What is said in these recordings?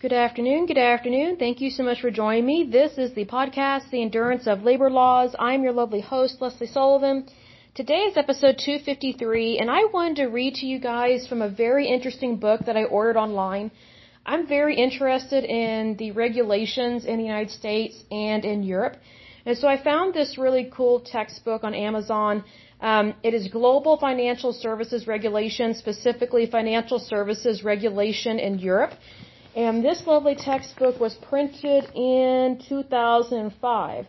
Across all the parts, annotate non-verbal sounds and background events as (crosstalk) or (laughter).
Good afternoon. Good afternoon. Thank you so much for joining me. This is the podcast, The Endurance of Labor Laws. I'm your lovely host, Lesley Sullivan. Today is episode 253, and I wanted to read to you guys from a very interesting book that I ordered online. I'm very interested in the regulations in the United States and in Europe. And so I found this really cool textbook on Amazon. Um, it is Global Financial Services Regulation, specifically Financial Services Regulation in Europe. And this lovely textbook was printed in 2005.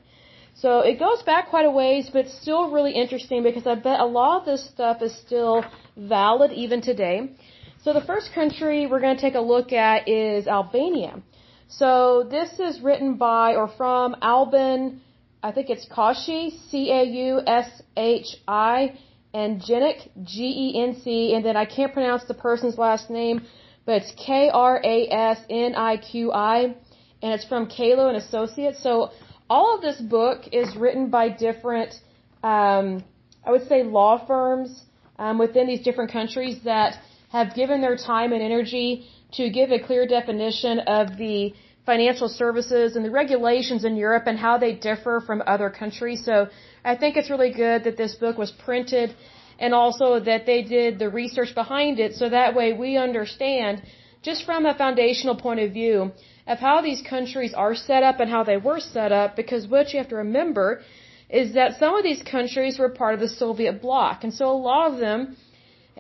So it goes back quite a ways, but still really interesting because I bet a lot of this stuff is still valid even today. So the first country we're going to take a look at is Albania. So this is written by or from Albin, I think it's Caushi, C-A-U-S-H-I, and Genc, G-E-N-C, and then I can't pronounce the person's last name, but it's K-R-A-S-N-I-Q-I, and it's from Kalo and Associates. So all of this book is written by different, um, I would say, law firms um, within these different countries that have given their time and energy to give a clear definition of the financial services and the regulations in Europe and how they differ from other countries. So I think it's really good that this book was printed and also that they did the research behind it so that way we understand just from a foundational point of view of how these countries are set up and how they were set up because what you have to remember is that some of these countries were part of the Soviet bloc and so a lot of them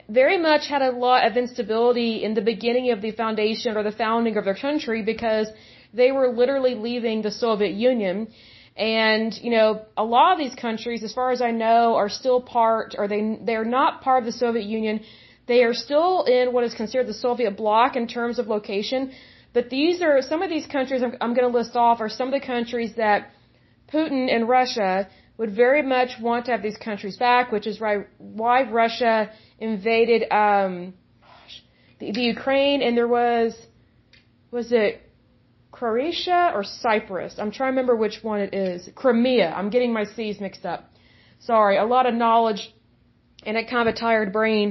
very much had a lot of instability in the beginning of the foundation or the founding of their country because they were literally leaving the Soviet Union and, you know, a lot of these countries, as far as I know, are still part, or they, they're not part of the Soviet Union. They are still in what is considered the Soviet bloc in terms of location. But these are, some of these countries I'm, I'm going to list off are some of the countries that Putin and Russia would very much want to have these countries back, which is why, why Russia invaded, um, the, the Ukraine and there was, was it Croatia or Cyprus. I'm trying to remember which one it is. Crimea. I'm getting my C's mixed up. Sorry, a lot of knowledge and a kind of a tired brain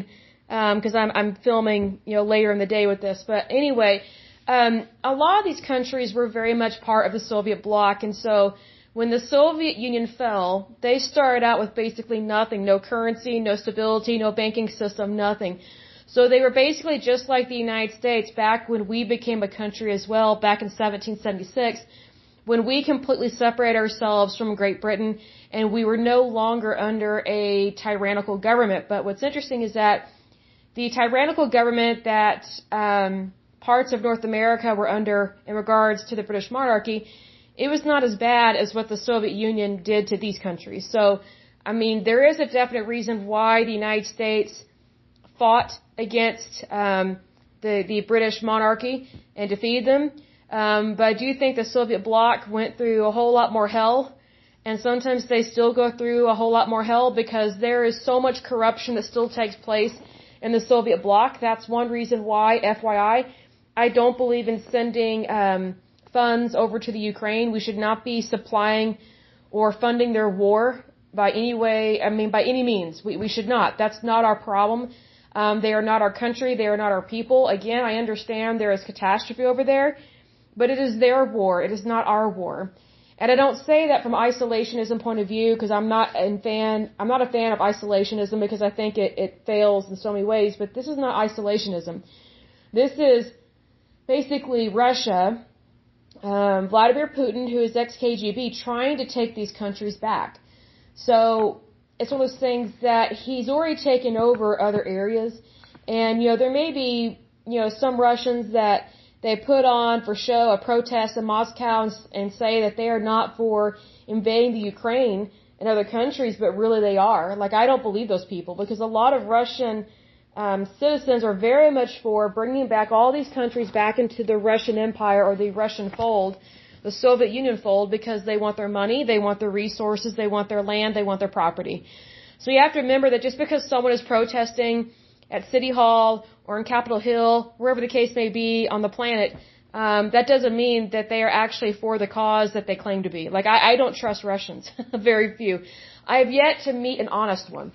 because um, I'm I'm filming you know later in the day with this. But anyway, um, a lot of these countries were very much part of the Soviet bloc, and so when the Soviet Union fell, they started out with basically nothing: no currency, no stability, no banking system, nothing. So they were basically just like the United States back when we became a country as well, back in 1776, when we completely separated ourselves from Great Britain and we were no longer under a tyrannical government. But what's interesting is that the tyrannical government that um, parts of North America were under in regards to the British monarchy, it was not as bad as what the Soviet Union did to these countries. So, I mean, there is a definite reason why the United States fought against um, the the British monarchy and defeated them. Um, but I do think the Soviet bloc went through a whole lot more hell, and sometimes they still go through a whole lot more hell because there is so much corruption that still takes place in the Soviet bloc. That's one reason why, FYI, I don't believe in sending um, funds over to the Ukraine. We should not be supplying or funding their war by any way. I mean, by any means. We we should not. That's not our problem. Um, they are not our country. They are not our people. Again, I understand there is catastrophe over there, but it is their war. It is not our war. And I don't say that from isolationism point of view because I'm not a fan. I'm not a fan of isolationism because I think it, it fails in so many ways. But this is not isolationism. This is basically Russia, um, Vladimir Putin, who is ex-KGB, trying to take these countries back. So it's one of those things that he's already taken over other areas, and you know there may be you know some Russians that they put on for show a protest in Moscow and, and say that they are not for invading the Ukraine and other countries, but really they are. Like I don't believe those people because a lot of Russian um, citizens are very much for bringing back all these countries back into the Russian Empire or the Russian fold the Soviet Union fold because they want their money, they want their resources, they want their land, they want their property. So you have to remember that just because someone is protesting at City Hall or in Capitol Hill, wherever the case may be on the planet, um, that doesn't mean that they are actually for the cause that they claim to be. Like I, I don't trust Russians, (laughs) very few. I have yet to meet an honest one.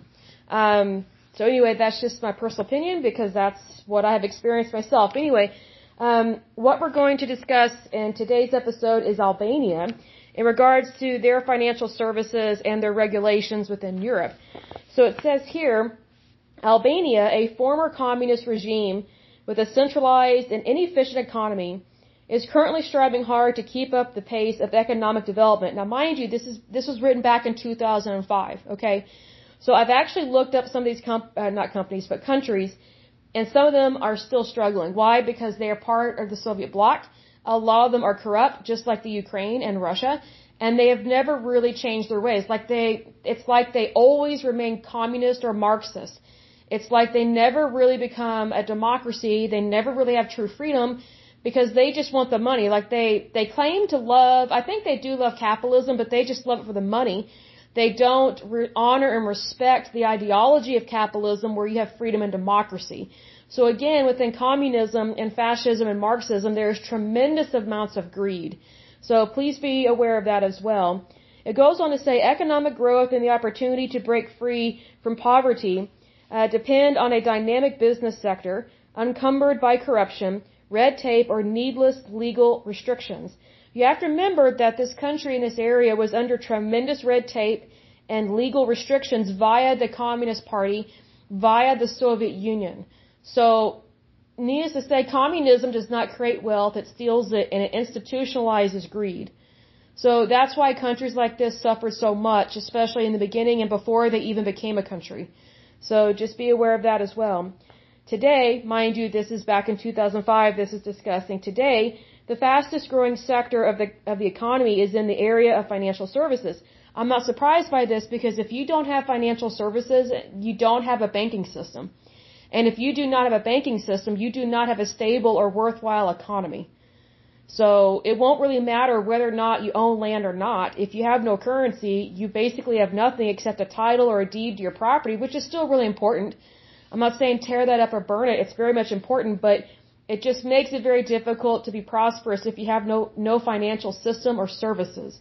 Um, so anyway, that's just my personal opinion because that's what I have experienced myself. Anyway, Um, what we're going to discuss in today's episode is Albania in regards to their financial services and their regulations within Europe. So it says here, Albania, a former communist regime with a centralized and inefficient economy, is currently striving hard to keep up the pace of economic development. Now, mind you, this is this was written back in 2005. Okay, so I've actually looked up some of these comp- uh, not companies but countries, and some of them are still struggling. Why? Because they are part of the Soviet bloc. A lot of them are corrupt, just like the Ukraine and Russia, and they have never really changed their ways. Like they, it's like they always remain communist or Marxist. It's like they never really become a democracy. They never really have true freedom because they just want the money. Like they, they claim to love, I think they do love capitalism, but they just love it for the money. They don't re- honor and respect the ideology of capitalism where you have freedom and democracy. So again, within communism and fascism and Marxism, there's tremendous amounts of greed. So please be aware of that as well. It goes on to say economic growth and the opportunity to break free from poverty uh, depend on a dynamic business sector uncumbered by corruption, red tape, or needless legal restrictions. You have to remember that this country in this area was under tremendous red tape and legal restrictions via the Communist Party, via the Soviet Union. So, needless to say, communism does not create wealth, it steals it, and it institutionalizes greed. So that's why countries like this suffer so much, especially in the beginning and before they even became a country. So just be aware of that as well. Today, mind you, this is back in 2005, this is discussing today, the fastest growing sector of the, of the economy is in the area of financial services. I'm not surprised by this because if you don't have financial services, you don't have a banking system. And if you do not have a banking system, you do not have a stable or worthwhile economy. So it won't really matter whether or not you own land or not. If you have no currency, you basically have nothing except a title or a deed to your property, which is still really important I'm not saying tear that up or burn it. It's very much important, but it just makes it very difficult to be prosperous if you have no, no financial system or services.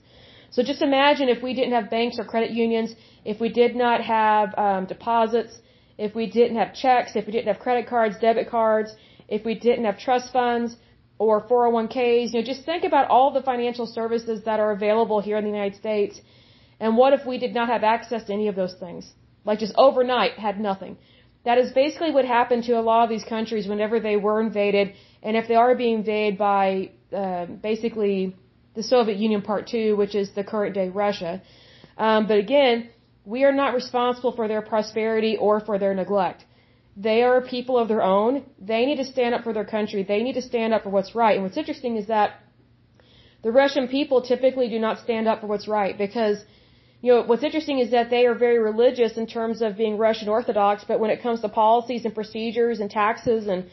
So just imagine if we didn't have banks or credit unions, if we did not have um, deposits, if we didn't have checks, if we didn't have credit cards, debit cards, if we didn't have trust funds or 401ks, you know, just think about all the financial services that are available here in the United States. And what if we did not have access to any of those things? Like just overnight had nothing. That is basically what happened to a lot of these countries whenever they were invaded, and if they are being invaded by uh, basically the Soviet Union Part Two, which is the current day Russia. Um, but again, we are not responsible for their prosperity or for their neglect. They are people of their own. They need to stand up for their country. They need to stand up for what's right. And what's interesting is that the Russian people typically do not stand up for what's right because you know, what's interesting is that they are very religious in terms of being Russian Orthodox, but when it comes to policies and procedures and taxes and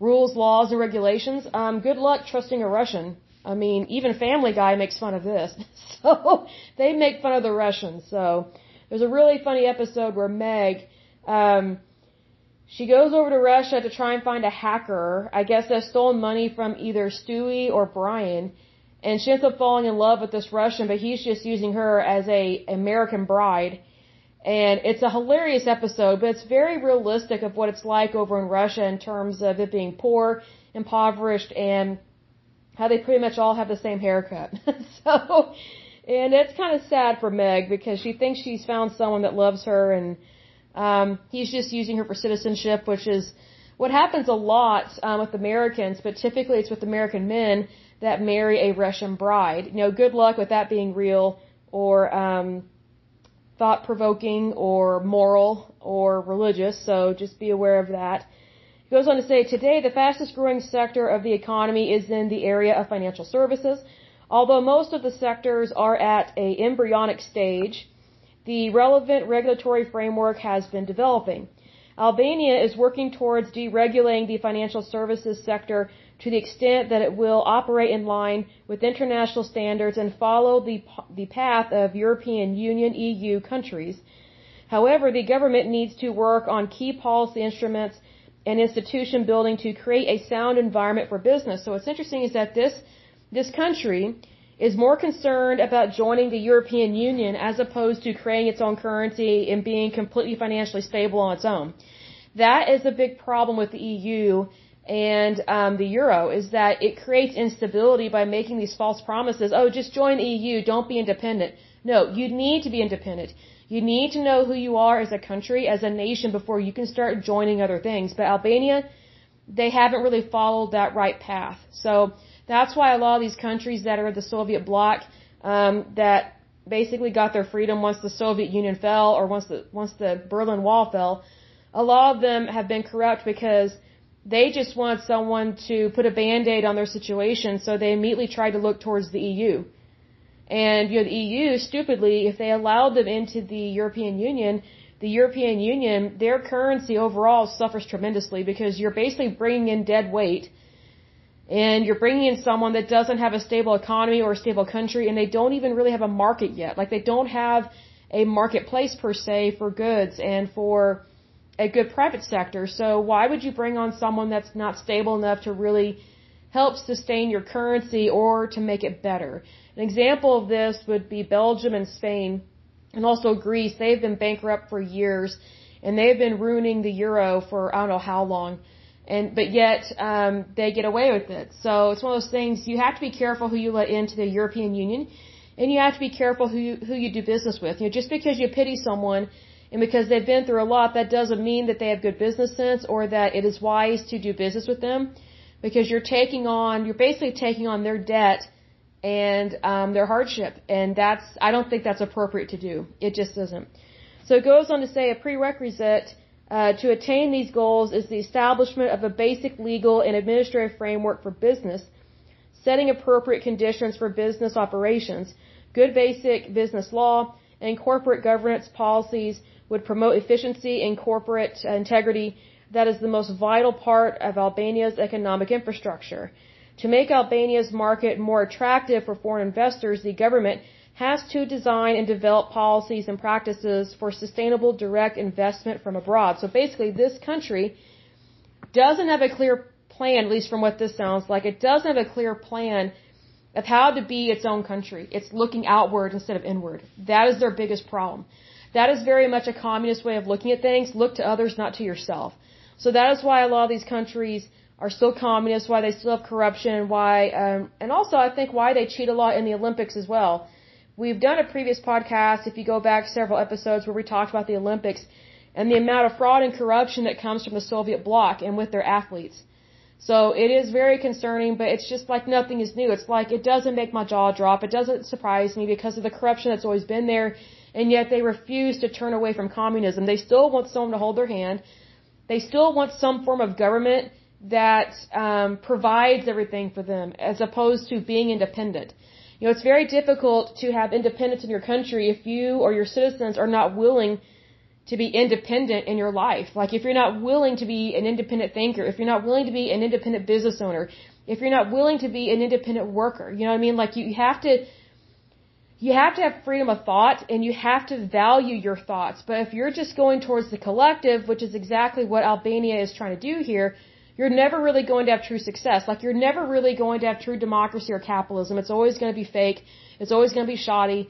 rules, laws, and regulations, um, good luck trusting a Russian. I mean, even Family Guy makes fun of this. (laughs) So they make fun of the Russians. So there's a really funny episode where Meg, um, she goes over to Russia to try and find a hacker. I guess that stolen money from either Stewie or Brian and she ends up falling in love with this Russian, but he's just using her as a American bride. And it's a hilarious episode, but it's very realistic of what it's like over in Russia in terms of it being poor, impoverished, and how they pretty much all have the same haircut. (laughs) so, and it's kind of sad for Meg because she thinks she's found someone that loves her, and um, he's just using her for citizenship, which is what happens a lot um, with Americans, but typically it's with American men that marry a Russian bride. You know, good luck with that being real or um, thought provoking or moral or religious. So just be aware of that. He goes on to say, today the fastest growing sector of the economy is in the area of financial services. Although most of the sectors are at a embryonic stage, the relevant regulatory framework has been developing. Albania is working towards deregulating the financial services sector to the extent that it will operate in line with international standards and follow the, the path of European Union EU countries. However, the government needs to work on key policy instruments and institution building to create a sound environment for business. So what's interesting is that this, this country is more concerned about joining the European Union as opposed to creating its own currency and being completely financially stable on its own. That is a big problem with the EU and um, the euro is that it creates instability by making these false promises. Oh, just join the EU. Don't be independent. No, you need to be independent. You need to know who you are as a country, as a nation, before you can start joining other things. But Albania, they haven't really followed that right path. So that's why a lot of these countries that are the Soviet bloc, um, that basically got their freedom once the Soviet Union fell or once the once the Berlin Wall fell, a lot of them have been corrupt because they just want someone to put a band-aid on their situation, so they immediately try to look towards the EU. And you know, the EU, stupidly, if they allowed them into the European Union, the European Union, their currency overall suffers tremendously because you're basically bringing in dead weight and you're bringing in someone that doesn't have a stable economy or a stable country and they don't even really have a market yet. Like they don't have a marketplace per se for goods and for a good private sector. So why would you bring on someone that's not stable enough to really help sustain your currency or to make it better? An example of this would be Belgium and Spain and also Greece. They've been bankrupt for years and they've been ruining the euro for I don't know how long. And but yet um, they get away with it. So it's one of those things you have to be careful who you let into the European Union, and you have to be careful who you, who you do business with. You know, just because you pity someone and because they've been through a lot, that doesn't mean that they have good business sense or that it is wise to do business with them. Because you're taking on, you're basically taking on their debt and um, their hardship, and that's I don't think that's appropriate to do. It just isn't. So it goes on to say a prerequisite uh, to attain these goals is the establishment of a basic legal and administrative framework for business, setting appropriate conditions for business operations, good basic business law, and corporate governance policies would promote efficiency and corporate uh, integrity that is the most vital part of Albania's economic infrastructure. To make Albania's market more attractive for foreign investors, the government has to design and develop policies and practices for sustainable direct investment from abroad. So basically, this country doesn't have a clear plan, at least from what this sounds like. It doesn't have a clear plan of how to be its own country. It's looking outward instead of inward. That is their biggest problem. That is very much a communist way of looking at things. Look to others, not to yourself. So that is why a lot of these countries are still communist, why they still have corruption, and why, um, and also I think why they cheat a lot in the Olympics as well. We've done a previous podcast, if you go back several episodes, where we talked about the Olympics and the amount of fraud and corruption that comes from the Soviet bloc and with their athletes. So it is very concerning, but it's just like nothing is new. It's like it doesn't make my jaw drop. It doesn't surprise me because of the corruption that's always been there, and yet they refuse to turn away from communism. They still want someone to hold their hand. They still want some form of government that um, provides everything for them, as opposed to being independent. You know, it's very difficult to have independence in your country if you or your citizens are not willing to be independent in your life. Like if you're not willing to be an independent thinker, if you're not willing to be an independent business owner, if you're not willing to be an independent worker, you know what I mean? Like you have to, you have to have freedom of thought and you have to value your thoughts. But if you're just going towards the collective, which is exactly what Albania is trying to do here, you're never really going to have true success. Like you're never really going to have true democracy or capitalism. It's always going to be fake. It's always going to be shoddy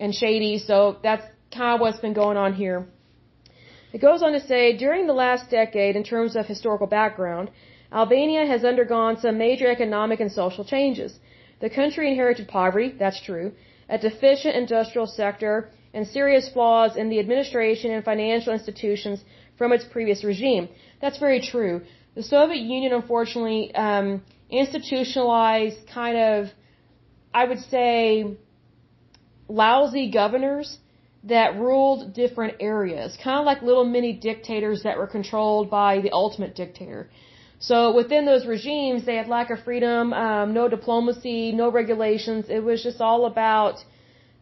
and shady. So that's kind of what's been going on here. It goes on to say, during the last decade, in terms of historical background, Albania has undergone some major economic and social changes. The country inherited poverty, that's true, a deficient industrial sector, and serious flaws in the administration and financial institutions from its previous regime. That's very true. The Soviet Union, unfortunately, um, institutionalized kind of, I would say, lousy governors that ruled different areas, kind of like little mini dictators that were controlled by the ultimate dictator. So within those regimes, they had lack of freedom, um, no diplomacy, no regulations. It was just all about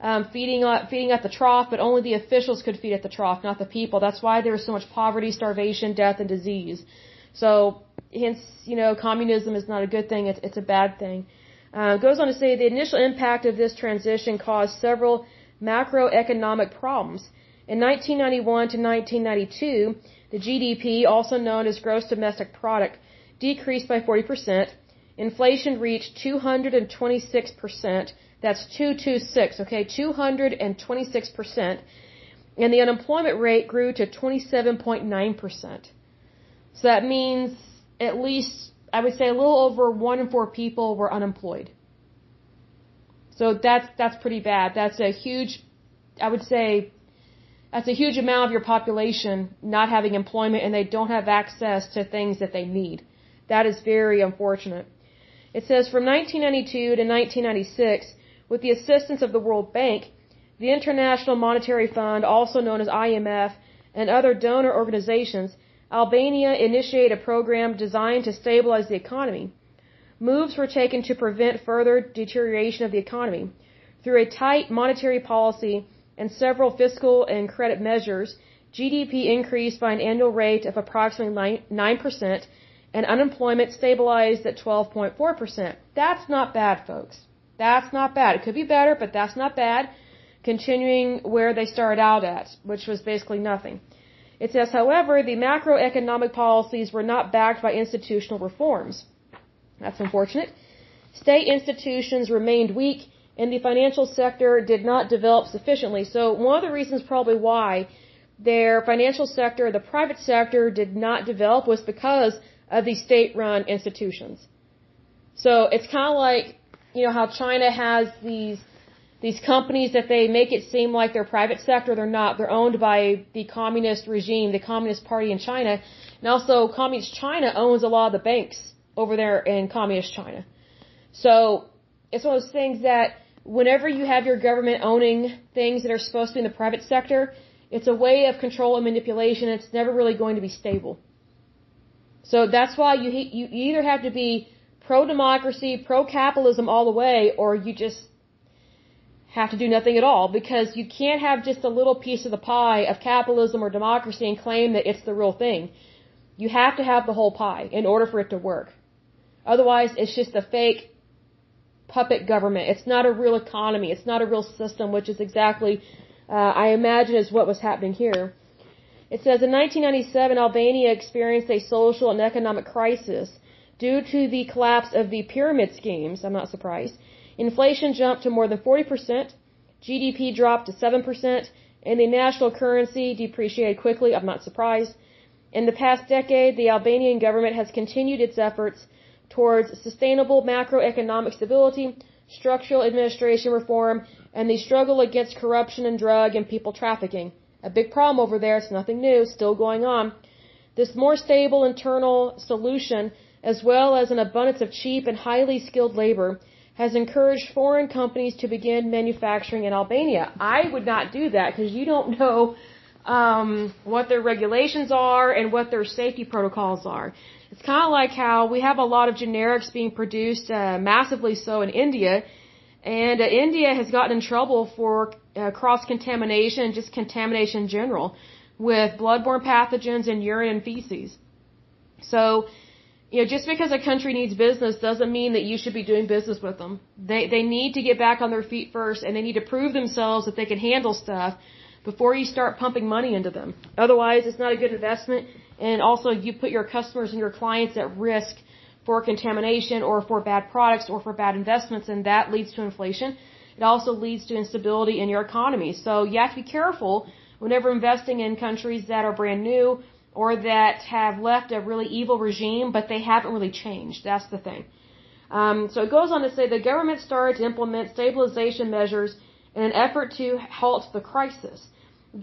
um, feeding at, feeding at the trough, but only the officials could feed at the trough, not the people. That's why there was so much poverty, starvation, death, and disease. So hence, you know, communism is not a good thing; it's, it's a bad thing. Uh, goes on to say the initial impact of this transition caused several macroeconomic problems. In 1991 to 1992, the GDP, also known as gross domestic product, decreased by 40%. Inflation reached 226%. That's 226, okay? 226%. And the unemployment rate grew to 27.9%. So that means at least, I would say a little over one in four people were unemployed. So that's, that's pretty bad. That's a huge, I would say, that's a huge amount of your population not having employment and they don't have access to things that they need. That is very unfortunate. It says from 1992 to 1996, with the assistance of the World Bank, the International Monetary Fund, also known as IMF, and other donor organizations, Albania initiated a program designed to stabilize the economy. Moves were taken to prevent further deterioration of the economy. Through a tight monetary policy and several fiscal and credit measures, GDP increased by an annual rate of approximately 9% and unemployment stabilized at 12.4%. That's not bad, folks. That's not bad. It could be better, but that's not bad. Continuing where they started out at, which was basically nothing. It says, however, the macroeconomic policies were not backed by institutional reforms. That's unfortunate. State institutions remained weak and the financial sector did not develop sufficiently. So one of the reasons probably why their financial sector, the private sector did not develop was because of these state-run institutions. So it's kind of like, you know, how China has these these companies that they make it seem like they're private sector, they're not. They're owned by the communist regime, the Communist Party in China. And also, Communist China owns a lot of the banks over there in Communist China. So, it's one of those things that whenever you have your government owning things that are supposed to be in the private sector, it's a way of control and manipulation. It's never really going to be stable. So that's why you you either have to be pro democracy, pro capitalism all the way, or you just have to do nothing at all because you can't have just a little piece of the pie of capitalism or democracy and claim that it's the real thing. You have to have the whole pie in order for it to work. Otherwise, it's just a fake puppet government. It's not a real economy. It's not a real system, which is exactly, uh, I imagine, is what was happening here. It says in 1997, Albania experienced a social and economic crisis due to the collapse of the pyramid schemes. I'm not surprised. Inflation jumped to more than 40%, GDP dropped to 7%, and the national currency depreciated quickly. I'm not surprised. In the past decade, the Albanian government has continued its efforts towards sustainable macroeconomic stability, structural administration reform, and the struggle against corruption and drug and people trafficking. A big problem over there, it's nothing new, still going on. This more stable internal solution, as well as an abundance of cheap and highly skilled labor, has encouraged foreign companies to begin manufacturing in Albania. I would not do that because you don't know um, what their regulations are and what their safety protocols are. It's kind of like how we have a lot of generics being produced uh, massively so in India, and uh, India has gotten in trouble for uh, cross contamination and just contamination in general with bloodborne pathogens in urine and feces. So you know, just because a country needs business doesn't mean that you should be doing business with them. They they need to get back on their feet first, and they need to prove themselves that they can handle stuff before you start pumping money into them. Otherwise, it's not a good investment, and also you put your customers and your clients at risk for contamination or for bad products or for bad investments, and that leads to inflation. It also leads to instability in your economy. So you have to be careful whenever investing in countries that are brand new or that have left a really evil regime, but they haven't really changed. That's the thing. Um, so it goes on to say the government started to implement stabilization measures in an effort to halt the crisis.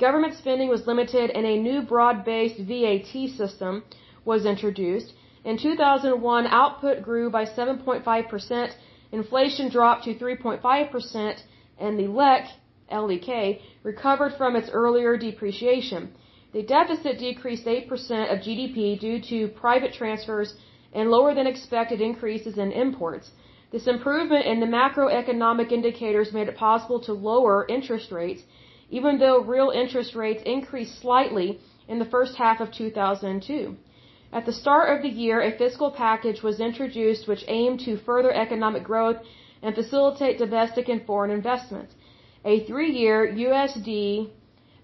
Government spending was limited and a new broad-based VAT system was introduced. In 2001, output grew by 7.5%, inflation dropped to 3.5%, and the LEK, LEK, recovered from its earlier depreciation. The deficit decreased 8% of GDP due to private transfers and lower than expected increases in imports. This improvement in the macroeconomic indicators made it possible to lower interest rates, even though real interest rates increased slightly in the first half of 2002. At the start of the year, a fiscal package was introduced which aimed to further economic growth and facilitate domestic and foreign investment. A three-year USD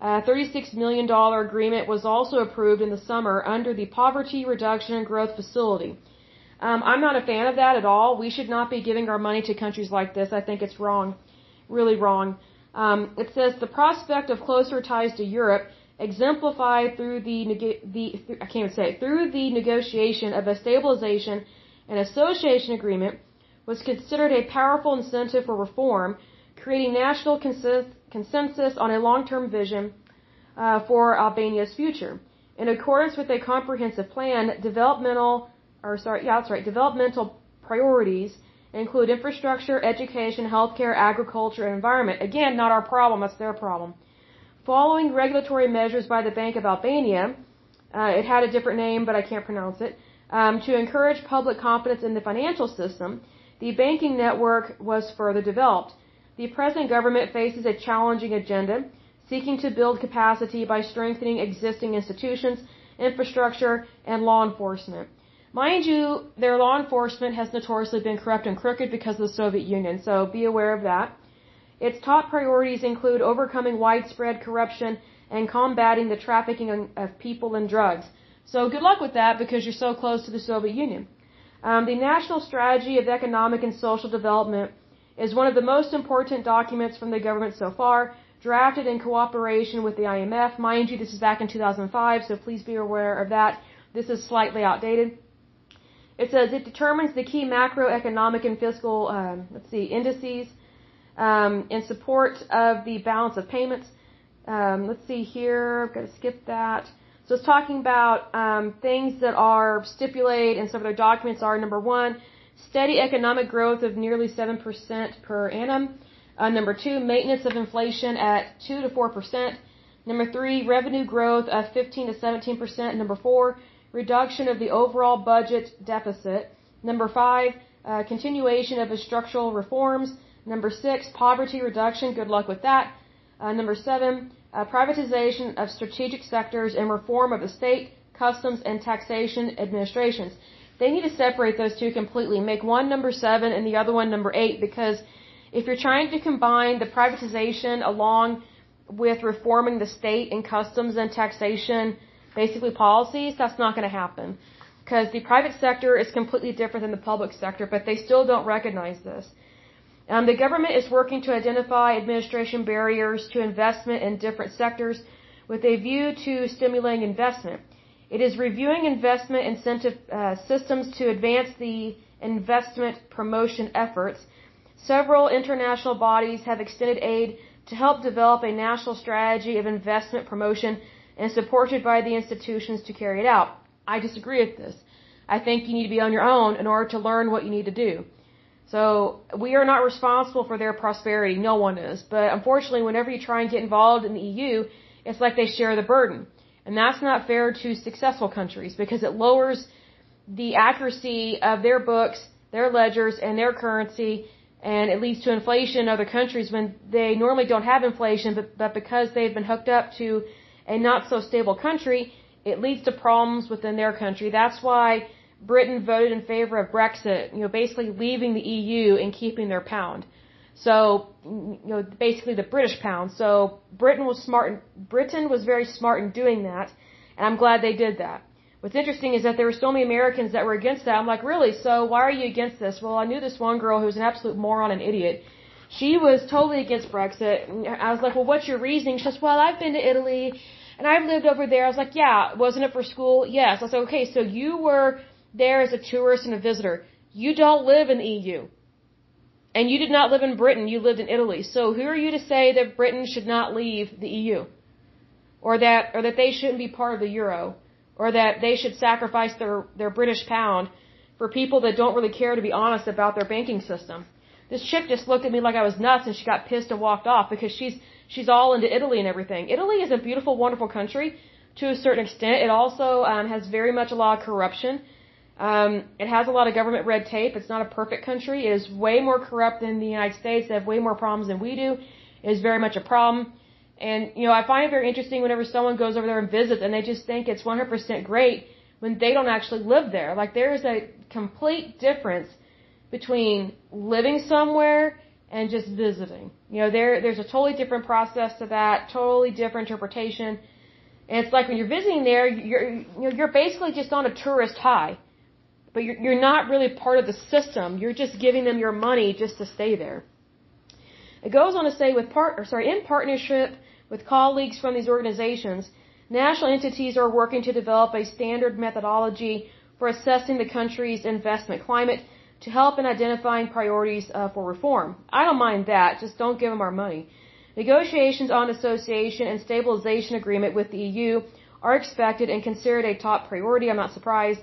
a $36 million agreement was also approved in the summer under the Poverty Reduction and Growth Facility. Um, I'm not a fan of that at all. We should not be giving our money to countries like this. I think it's wrong, really wrong. Um, it says the prospect of closer ties to Europe exemplified through the, the I can't even say it, through the negotiation of a stabilization and association agreement was considered a powerful incentive for reform, creating national consensus on a long-term vision uh, for Albania's future. In accordance with a comprehensive plan, developmental, or sorry, yeah, that's right, developmental priorities include infrastructure, education, healthcare, agriculture, and environment. Again, not our problem, that's their problem. Following regulatory measures by the Bank of Albania, uh, it had a different name, but I can't pronounce it, um, to encourage public confidence in the financial system, the banking network was further developed. The present government faces a challenging agenda, seeking to build capacity by strengthening existing institutions, infrastructure, and law enforcement. Mind you, their law enforcement has notoriously been corrupt and crooked because of the Soviet Union, so be aware of that. Its top priorities include overcoming widespread corruption and combating the trafficking of people and drugs. So good luck with that because you're so close to the Soviet Union. Um, the National Strategy of Economic and Social Development is one of the most important documents from the government so far, drafted in cooperation with the IMF. Mind you, this is back in 2005, so please be aware of that. This is slightly outdated. It says it determines the key macroeconomic and fiscal, um, let's see, indices um, in support of the balance of payments. Um, let's see here. I've got to skip that. So it's talking about um, things that are stipulated in some of their documents are number one, steady economic growth of nearly 7% per annum. Uh, number two, maintenance of inflation at 2 to 4%. Number three, revenue growth of 15 to 17%. Number four, reduction of the overall budget deficit. Number five, uh, continuation of the structural reforms. Number six, poverty reduction. Good luck with that. Uh, number seven, uh, privatization of strategic sectors and reform of the state, customs, and taxation administrations. They need to separate those two completely. Make one number seven and the other one number eight because if you're trying to combine the privatization along with reforming the state and customs and taxation basically policies, that's not going to happen. Because the private sector is completely different than the public sector, but they still don't recognize this. Um, the government is working to identify administration barriers to investment in different sectors with a view to stimulating investment. It is reviewing investment incentive uh, systems to advance the investment promotion efforts. Several international bodies have extended aid to help develop a national strategy of investment promotion and supported by the institutions to carry it out. I disagree with this. I think you need to be on your own in order to learn what you need to do. So we are not responsible for their prosperity. No one is. But unfortunately, whenever you try and get involved in the EU, it's like they share the burden. And that's not fair to successful countries because it lowers the accuracy of their books, their ledgers, and their currency, and it leads to inflation in other countries when they normally don't have inflation, but, but because they've been hooked up to a not so stable country, it leads to problems within their country. That's why Britain voted in favor of Brexit, you know, basically leaving the EU and keeping their pound. So, you know, basically the British pound. So Britain was smart. And, Britain was very smart in doing that, and I'm glad they did that. What's interesting is that there were so many Americans that were against that. I'm like, really? So why are you against this? Well, I knew this one girl who was an absolute moron and idiot. She was totally against Brexit. I was like, well, what's your reasoning? She says, well, I've been to Italy and I've lived over there. I was like, yeah, wasn't it for school? Yes. I said, okay, so you were there as a tourist and a visitor. You don't live in the EU. And you did not live in Britain, you lived in Italy. So who are you to say that Britain should not leave the EU? Or that, or that they shouldn't be part of the euro? Or that they should sacrifice their, their British pound for people that don't really care to be honest about their banking system? This chick just looked at me like I was nuts and she got pissed and walked off because she's she's all into Italy and everything. Italy is a beautiful, wonderful country to a certain extent. It also um, has very much a lot of corruption. Um, it has a lot of government red tape. It's not a perfect country. It is way more corrupt than the United States. They have way more problems than we do. It is very much a problem. And, you know, I find it very interesting whenever someone goes over there and visits and they just think it's 100% great when they don't actually live there. Like, there is a complete difference between living somewhere and just visiting. You know, there there's a totally different process to that, totally different interpretation. And it's like when you're visiting there, you're you know, you're basically just on a tourist high. But you're you're not really part of the system. You're just giving them your money just to stay there. It goes on to say with part or sorry, in partnership with colleagues from these organizations, national entities are working to develop a standard methodology for assessing the country's investment climate to help in identifying priorities uh, for reform. I don't mind that, just don't give them our money. Negotiations on association and stabilization agreement with the EU are expected and considered a top priority. I'm not surprised.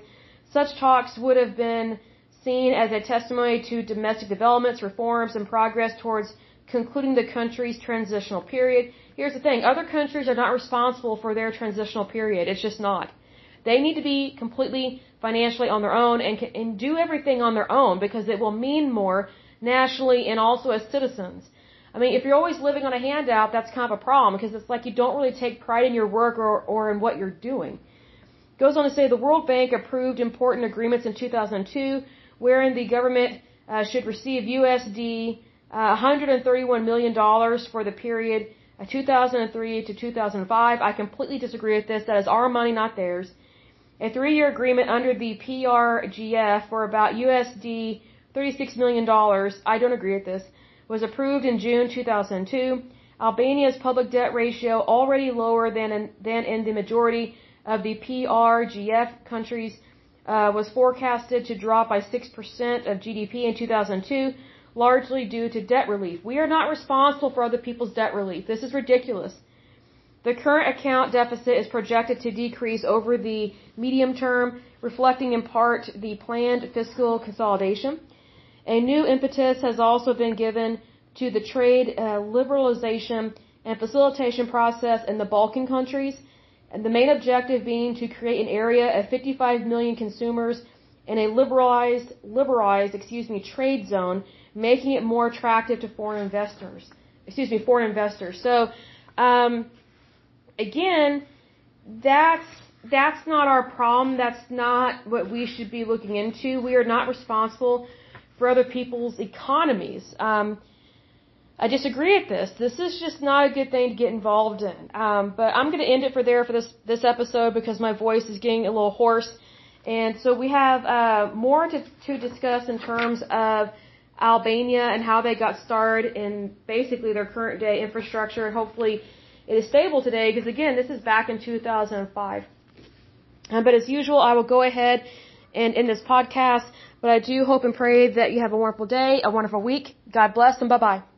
Such talks would have been seen as a testimony to domestic developments, reforms, and progress towards concluding the country's transitional period. Here's the thing. Other countries are not responsible for their transitional period. It's just not. They need to be completely financially on their own and, and do everything on their own because it will mean more nationally and also as citizens. I mean, if you're always living on a handout, that's kind of a problem because it's like you don't really take pride in your work or, or in what you're doing. Goes on to say the World Bank approved important agreements in 2002 wherein the government uh, should receive USD uh, 131 million dollars for the period uh, 2003 to 2005. I completely disagree with this. That is our money, not theirs. A three-year agreement under the PRGF for about USD 36 million dollars. I don't agree with this was approved in June 2002. Albania's public debt ratio, already lower than in, than in the majority of the PRGF countries, uh, was forecasted to drop by 6% of GDP in 2002, largely due to debt relief. We are not responsible for other people's debt relief. This is ridiculous. The current account deficit is projected to decrease over the medium term, reflecting in part the planned fiscal consolidation. A new impetus has also been given to the trade uh, liberalization and facilitation process in the Balkan countries, and the main objective being to create an area of 55 million consumers in a liberalized, liberalized, excuse me, trade zone, making it more attractive to foreign investors. Excuse me, foreign investors. So, um, again, that's that's not our problem. That's not what we should be looking into. We are not responsible for other people's economies. Um, I disagree with this. This is just not a good thing to get involved in. Um, but I'm going to end it for there for this this episode because my voice is getting a little hoarse, and so we have uh, more to to discuss in terms of Albania and how they got started in basically their current day infrastructure, and hopefully it is stable today. Because again, this is back in 2005. Um, but as usual, I will go ahead and end this podcast. But I do hope and pray that you have a wonderful day, a wonderful week. God bless and bye bye.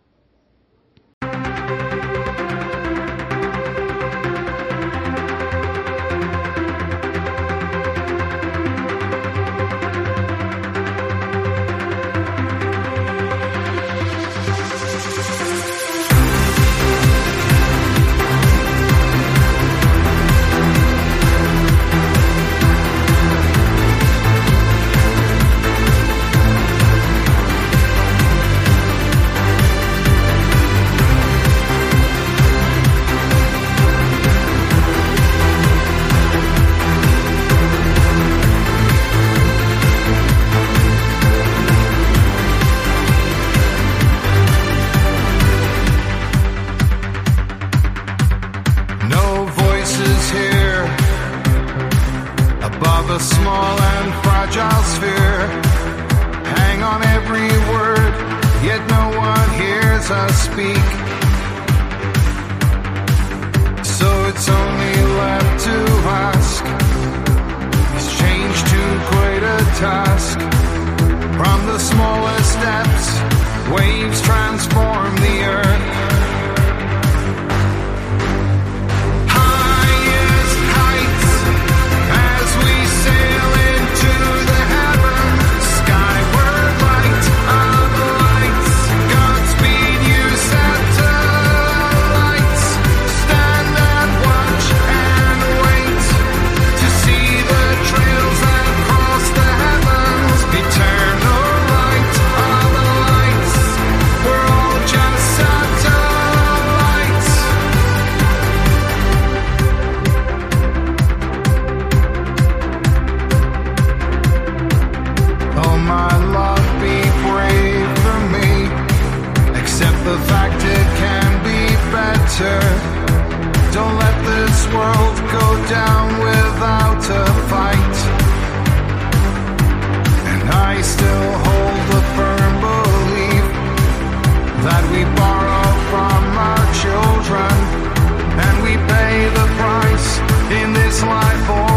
that we borrow from our children, and we pay the price in this life for.